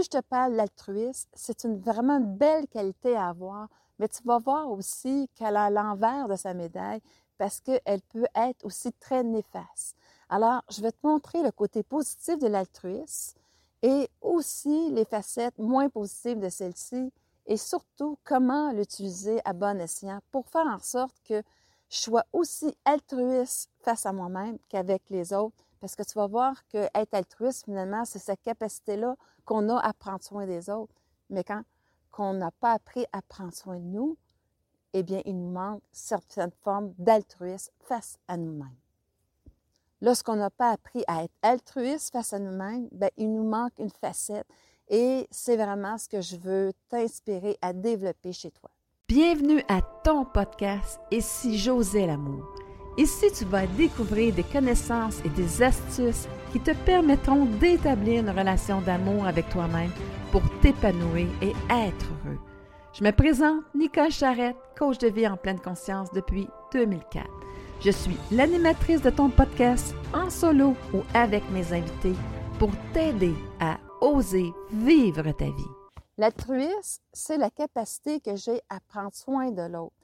Je te parle l'altruisme, c'est une vraiment belle qualité à avoir, mais tu vas voir aussi qu'elle a l'envers de sa médaille parce qu'elle peut être aussi très néfaste. Alors, je vais te montrer le côté positif de l'altruisme et aussi les facettes moins positives de celle-ci et surtout comment l'utiliser à bon escient pour faire en sorte que je sois aussi altruiste face à moi-même qu'avec les autres. Parce que tu vas voir que être altruiste, finalement, c'est cette capacité-là qu'on a à prendre soin des autres. Mais quand on n'a pas appris à prendre soin de nous, eh bien, il nous manque certaines formes d'altruisme face à nous-mêmes. Lorsqu'on n'a pas appris à être altruiste face à nous-mêmes, bien, il nous manque une facette. Et c'est vraiment ce que je veux t'inspirer à développer chez toi. Bienvenue à ton podcast Et si j'osais l'amour? Ici, tu vas découvrir des connaissances et des astuces qui te permettront d'établir une relation d'amour avec toi-même pour t'épanouir et être heureux. Je me présente Nicole Charrette, coach de vie en pleine conscience depuis 2004. Je suis l'animatrice de ton podcast en solo ou avec mes invités pour t'aider à oser vivre ta vie. L'altruisme, c'est la capacité que j'ai à prendre soin de l'autre.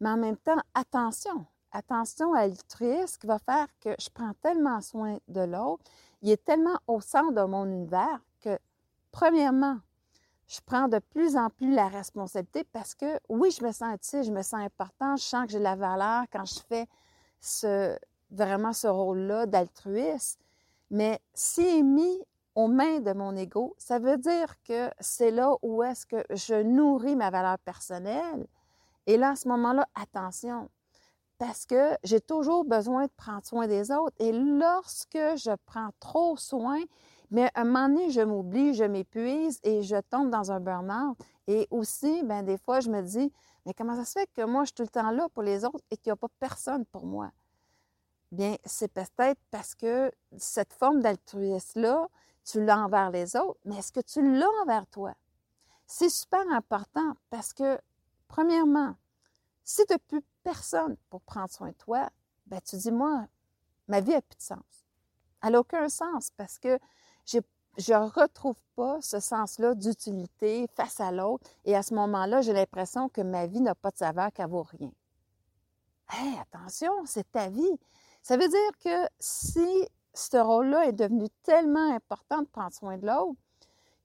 Mais en même temps, attention, attention à l'altruisme qui va faire que je prends tellement soin de l'autre, il est tellement au centre de mon univers que, premièrement, je prends de plus en plus la responsabilité parce que, oui, je me sens utile, je me sens important, je sens que j'ai la valeur quand je fais ce, vraiment ce rôle-là d'altruiste. Mais s'il est mis aux mains de mon ego, ça veut dire que c'est là où est-ce que je nourris ma valeur personnelle. Et là, à ce moment-là, attention, parce que j'ai toujours besoin de prendre soin des autres. Et lorsque je prends trop soin, mais à un moment donné, je m'oublie, je m'épuise et je tombe dans un burn-out. Et aussi, bien, des fois, je me dis, mais comment ça se fait que moi, je suis tout le temps là pour les autres et qu'il n'y a pas personne pour moi? Bien, c'est peut-être parce que cette forme d'altruisme-là, tu l'as envers les autres, mais est-ce que tu l'as envers toi? C'est super important parce que, premièrement, si tu n'as plus personne pour prendre soin de toi, ben tu dis, moi, ma vie n'a plus de sens. Elle n'a aucun sens parce que je ne retrouve pas ce sens-là d'utilité face à l'autre et à ce moment-là, j'ai l'impression que ma vie n'a pas de saveur, qu'elle vaut rien. Hé, attention, c'est ta vie. Ça veut dire que si ce rôle-là est devenu tellement important de prendre soin de l'autre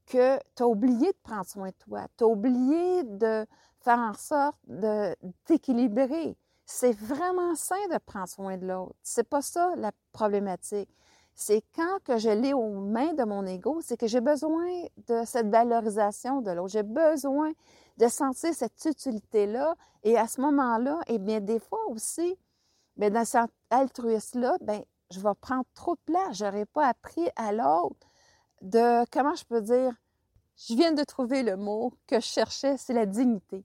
que tu as oublié de prendre soin de toi, tu as oublié de faire en sorte de t'équilibrer. C'est vraiment sain de prendre soin de l'autre. C'est pas ça la problématique. C'est quand que je l'ai aux mains de mon ego, c'est que j'ai besoin de cette valorisation de l'autre. J'ai besoin de sentir cette utilité-là. Et à ce moment-là, eh bien, des fois aussi, bien, dans cet altruisme-là, bien, je vais prendre trop de place. Je n'aurais pas appris à l'autre de, comment je peux dire, je viens de trouver le mot que je cherchais, c'est la dignité.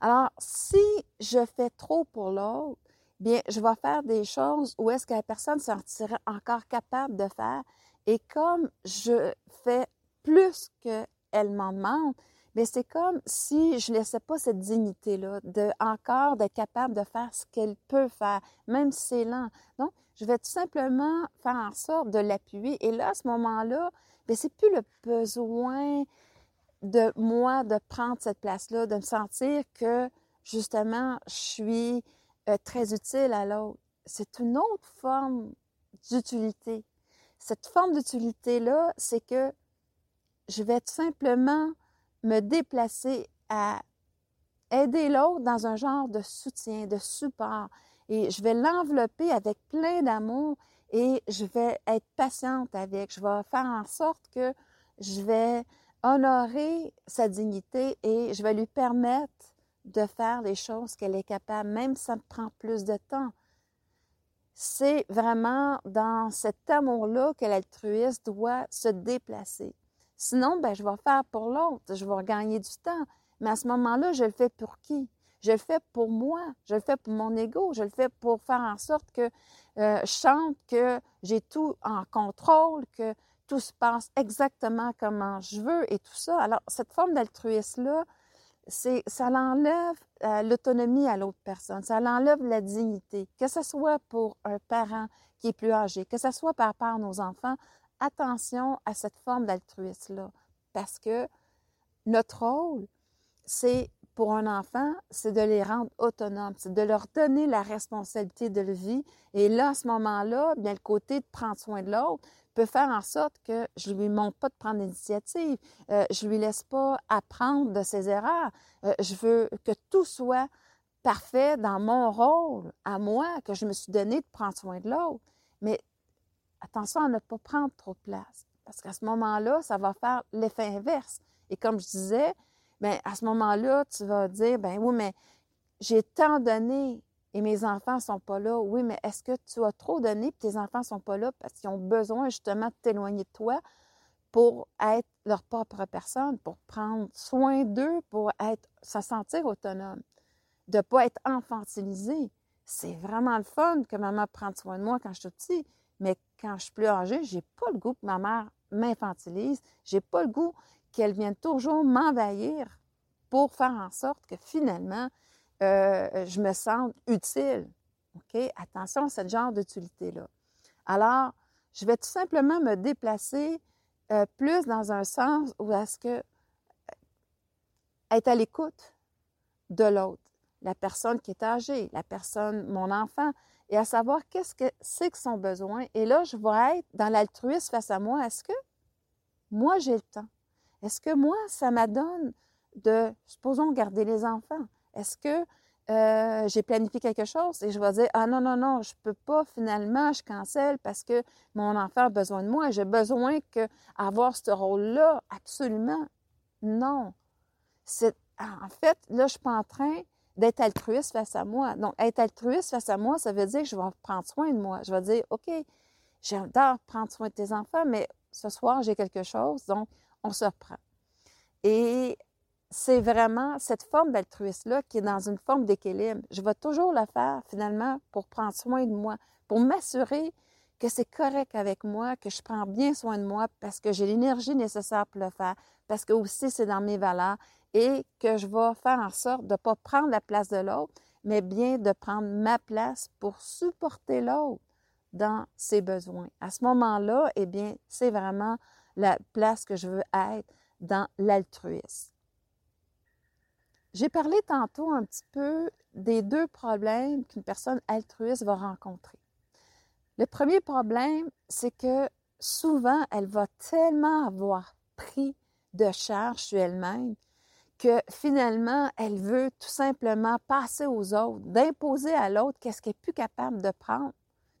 Alors, si je fais trop pour l'autre, bien, je vais faire des choses où est-ce que la personne se sentirait encore capable de faire. Et comme je fais plus qu'elle m'en demande, mais c'est comme si je laissais pas cette dignité-là, de encore d'être capable de faire ce qu'elle peut faire, même si c'est lent. Donc, je vais tout simplement faire en sorte de l'appuyer. Et là, à ce moment-là, c'est plus le besoin de moi de prendre cette place-là, de me sentir que justement, je suis euh, très utile à l'autre. C'est une autre forme d'utilité. Cette forme d'utilité-là, c'est que je vais tout simplement me déplacer à aider l'autre dans un genre de soutien, de support. Et je vais l'envelopper avec plein d'amour et je vais être patiente avec. Je vais faire en sorte que je vais honorer sa dignité et je vais lui permettre de faire les choses qu'elle est capable, même si ça me prend plus de temps. C'est vraiment dans cet amour-là que l'altruiste doit se déplacer. Sinon, ben, je vais faire pour l'autre, je vais gagner du temps. Mais à ce moment-là, je le fais pour qui? Je le fais pour moi, je le fais pour mon ego, je le fais pour faire en sorte que euh, je sente que j'ai tout en contrôle, que tout se passe exactement comme je veux et tout ça. Alors, cette forme d'altruisme-là, ça l'enlève euh, l'autonomie à l'autre personne, ça l'enlève la dignité, que ce soit pour un parent qui est plus âgé, que ce soit par rapport à nos enfants, attention à cette forme d'altruisme-là. parce que notre rôle, c'est pour un enfant, c'est de les rendre autonomes, c'est de leur donner la responsabilité de la vie. Et là, à ce moment-là, bien le côté de prendre soin de l'autre peut faire en sorte que je lui montre pas de prendre l'initiative, euh, je lui laisse pas apprendre de ses erreurs. Euh, je veux que tout soit parfait dans mon rôle à moi que je me suis donné de prendre soin de l'autre. Mais attention à ne pas prendre trop de place, parce qu'à ce moment-là, ça va faire l'effet inverse. Et comme je disais, bien, à ce moment-là, tu vas dire, ben oui, mais j'ai tant donné et mes enfants ne sont pas là. Oui, mais est-ce que tu as trop donné et tes enfants ne sont pas là parce qu'ils ont besoin justement de t'éloigner de toi pour être leur propre personne, pour prendre soin d'eux, pour être, se sentir autonome, de ne pas être infantilisé? C'est vraiment le fun que maman prenne soin de moi quand je suis petit, mais quand je suis plus âgée, j'ai pas le goût que ma mère m'infantilise, j'ai pas le goût qu'elle vienne toujours m'envahir pour faire en sorte que finalement, euh, je me sente utile. OK? Attention à ce genre d'utilité-là. Alors, je vais tout simplement me déplacer euh, plus dans un sens où est-ce que euh, être à l'écoute de l'autre, la personne qui est âgée, la personne, mon enfant, et à savoir qu'est-ce que c'est que son besoin. Et là, je vais être dans l'altruisme face à moi. Est-ce que moi, j'ai le temps? Est-ce que moi, ça m'adonne de, supposons, garder les enfants? Est-ce que euh, j'ai planifié quelque chose et je vais dire, ah non, non, non, je peux pas finalement, je cancelle parce que mon enfant a besoin de moi, j'ai besoin que avoir ce rôle-là, absolument. Non. C'est, en fait, là, je suis pas en train d'être altruiste face à moi. Donc, être altruiste face à moi, ça veut dire que je vais prendre soin de moi. Je vais dire, OK, j'adore prendre soin de tes enfants, mais ce soir, j'ai quelque chose, donc on se reprend. Et c'est vraiment cette forme d'altruisme-là qui est dans une forme d'équilibre. Je vais toujours le faire finalement pour prendre soin de moi, pour m'assurer que c'est correct avec moi, que je prends bien soin de moi parce que j'ai l'énergie nécessaire pour le faire, parce que aussi c'est dans mes valeurs et que je vais faire en sorte de ne pas prendre la place de l'autre, mais bien de prendre ma place pour supporter l'autre dans ses besoins. À ce moment-là, eh bien, c'est vraiment la place que je veux être dans l'altruisme. J'ai parlé tantôt un petit peu des deux problèmes qu'une personne altruiste va rencontrer. Le premier problème, c'est que souvent, elle va tellement avoir pris de charge sur elle-même que finalement, elle veut tout simplement passer aux autres, d'imposer à l'autre qu'est-ce qu'elle est plus capable de prendre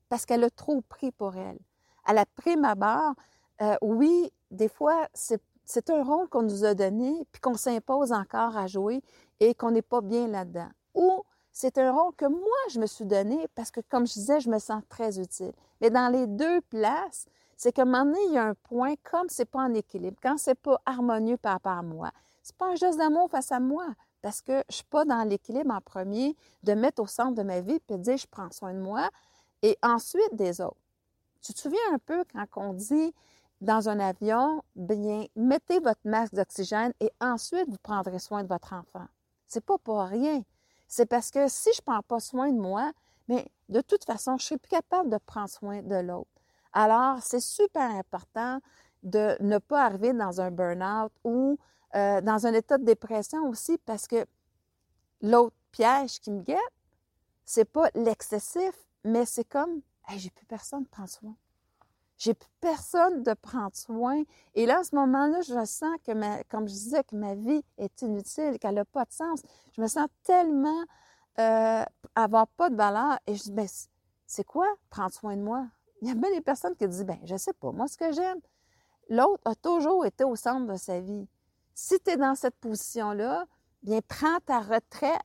parce qu'elle a trop pris pour elle. À la prime abord, euh, oui, des fois, c'est c'est un rôle qu'on nous a donné, puis qu'on s'impose encore à jouer et qu'on n'est pas bien là-dedans. Ou c'est un rôle que moi, je me suis donné parce que, comme je disais, je me sens très utile. Mais dans les deux places, c'est qu'à un moment donné, il y a un point, comme c'est pas en équilibre, quand c'est pas harmonieux par rapport à moi, c'est pas un geste d'amour face à moi parce que je suis pas dans l'équilibre en premier de mettre au centre de ma vie puis de dire je prends soin de moi et ensuite des autres. Tu te souviens un peu quand on dit dans un avion, bien, mettez votre masque d'oxygène et ensuite vous prendrez soin de votre enfant. C'est pas pour rien. C'est parce que si je prends pas soin de moi, mais de toute façon, je suis plus capable de prendre soin de l'autre. Alors, c'est super important de ne pas arriver dans un burn-out ou euh, dans un état de dépression aussi parce que l'autre piège qui me guette, c'est pas l'excessif, mais c'est comme, hey, j'ai plus personne prendre soin. J'ai plus personne de prendre soin. Et là, à ce moment-là, je sens que, ma, comme je disais, que ma vie est inutile, qu'elle n'a pas de sens. Je me sens tellement euh, avoir pas de valeur. Et je dis, ben, c'est quoi prendre soin de moi? Il y a bien des personnes qui disent, ben, je sais pas, moi, ce que j'aime. L'autre a toujours été au centre de sa vie. Si tu es dans cette position-là, bien, prends ta retraite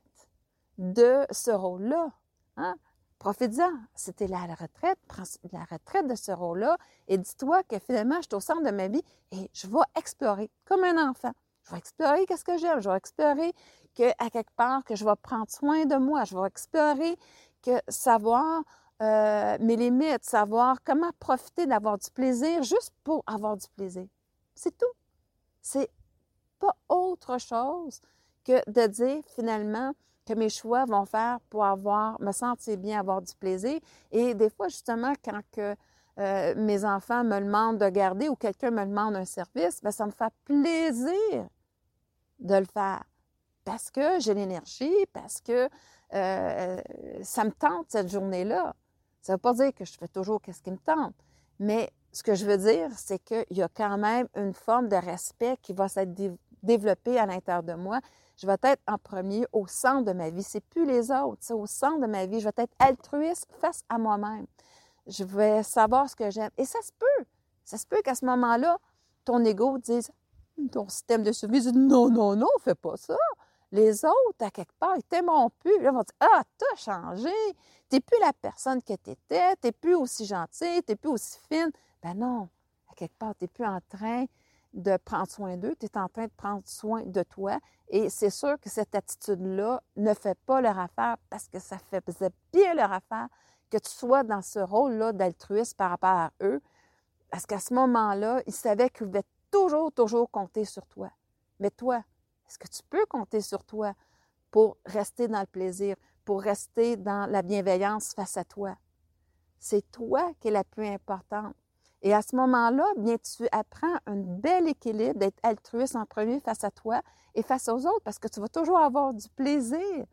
de ce rôle-là. Hein? Profite-en. C'était la retraite, prends la retraite de ce rôle-là et dis-toi que finalement, je suis au centre de ma vie et je vais explorer comme un enfant. Je vais explorer qu'est-ce que j'aime. Je vais explorer que, à quelque part, que je vais prendre soin de moi. Je vais explorer que savoir euh, mes limites, savoir comment profiter d'avoir du plaisir juste pour avoir du plaisir. C'est tout. C'est pas autre chose que de dire finalement, que mes choix vont faire pour avoir, me sentir bien, avoir du plaisir. Et des fois, justement, quand que, euh, mes enfants me demandent de garder ou quelqu'un me demande un service, bien, ça me fait plaisir de le faire parce que j'ai l'énergie, parce que euh, ça me tente cette journée-là. Ça ne veut pas dire que je fais toujours ce qui me tente, mais ce que je veux dire, c'est qu'il y a quand même une forme de respect qui va s'être développée à l'intérieur de moi. Je vais être en premier au centre de ma vie. C'est plus les autres, c'est au centre de ma vie. Je vais être altruiste face à moi-même. Je vais savoir ce que j'aime. Et ça se peut. Ça se peut qu'à ce moment-là, ton ego dise, ton système de survie dise, non, non, non, fais pas ça. Les autres, à quelque part, ils t'aimeront plus. Ils vont dire Ah, t'as changé. T'es plus la personne que t'étais. T'es plus aussi gentille. T'es plus aussi fine. Ben non. À quelque part, t'es plus en train de prendre soin d'eux. Tu es en train de prendre soin de toi. Et c'est sûr que cette attitude-là ne fait pas leur affaire parce que ça faisait bien leur affaire que tu sois dans ce rôle-là d'altruiste par rapport à eux. Parce qu'à ce moment-là, ils savaient qu'ils pouvaient toujours, toujours compter sur toi. Mais toi, est-ce que tu peux compter sur toi pour rester dans le plaisir, pour rester dans la bienveillance face à toi? C'est toi qui es la plus importante. Et à ce moment-là, bien, tu apprends un bel équilibre d'être altruiste en premier face à toi et face aux autres parce que tu vas toujours avoir du plaisir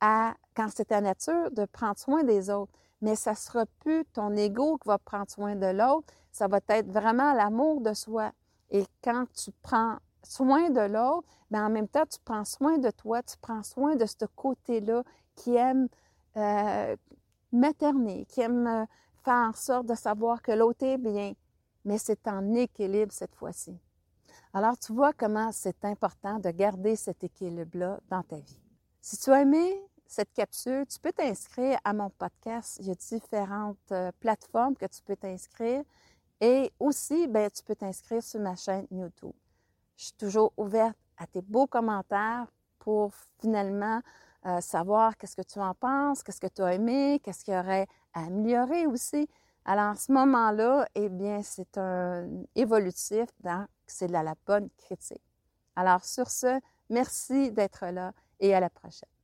à, quand c'est ta nature, de prendre soin des autres. Mais ça ne sera plus ton ego qui va prendre soin de l'autre, ça va être vraiment l'amour de soi. Et quand tu prends soin de l'autre, mais en même temps, tu prends soin de toi, tu prends soin de ce côté-là qui aime euh, materner, qui aime euh, faire en sorte de savoir que l'autre est bien, mais c'est en équilibre cette fois-ci. Alors, tu vois comment c'est important de garder cet équilibre-là dans ta vie. Si tu as aimé cette capsule, tu peux t'inscrire à mon podcast. Il y a différentes euh, plateformes que tu peux t'inscrire. Et aussi, ben, tu peux t'inscrire sur ma chaîne YouTube. Je suis toujours ouverte à tes beaux commentaires pour finalement euh, savoir qu'est-ce que tu en penses, qu'est-ce que tu as aimé, qu'est-ce qu'il y aurait à améliorer aussi. Alors, à ce moment-là, eh bien, c'est un évolutif, c'est de la bonne critique. Alors, sur ce, merci d'être là et à la prochaine.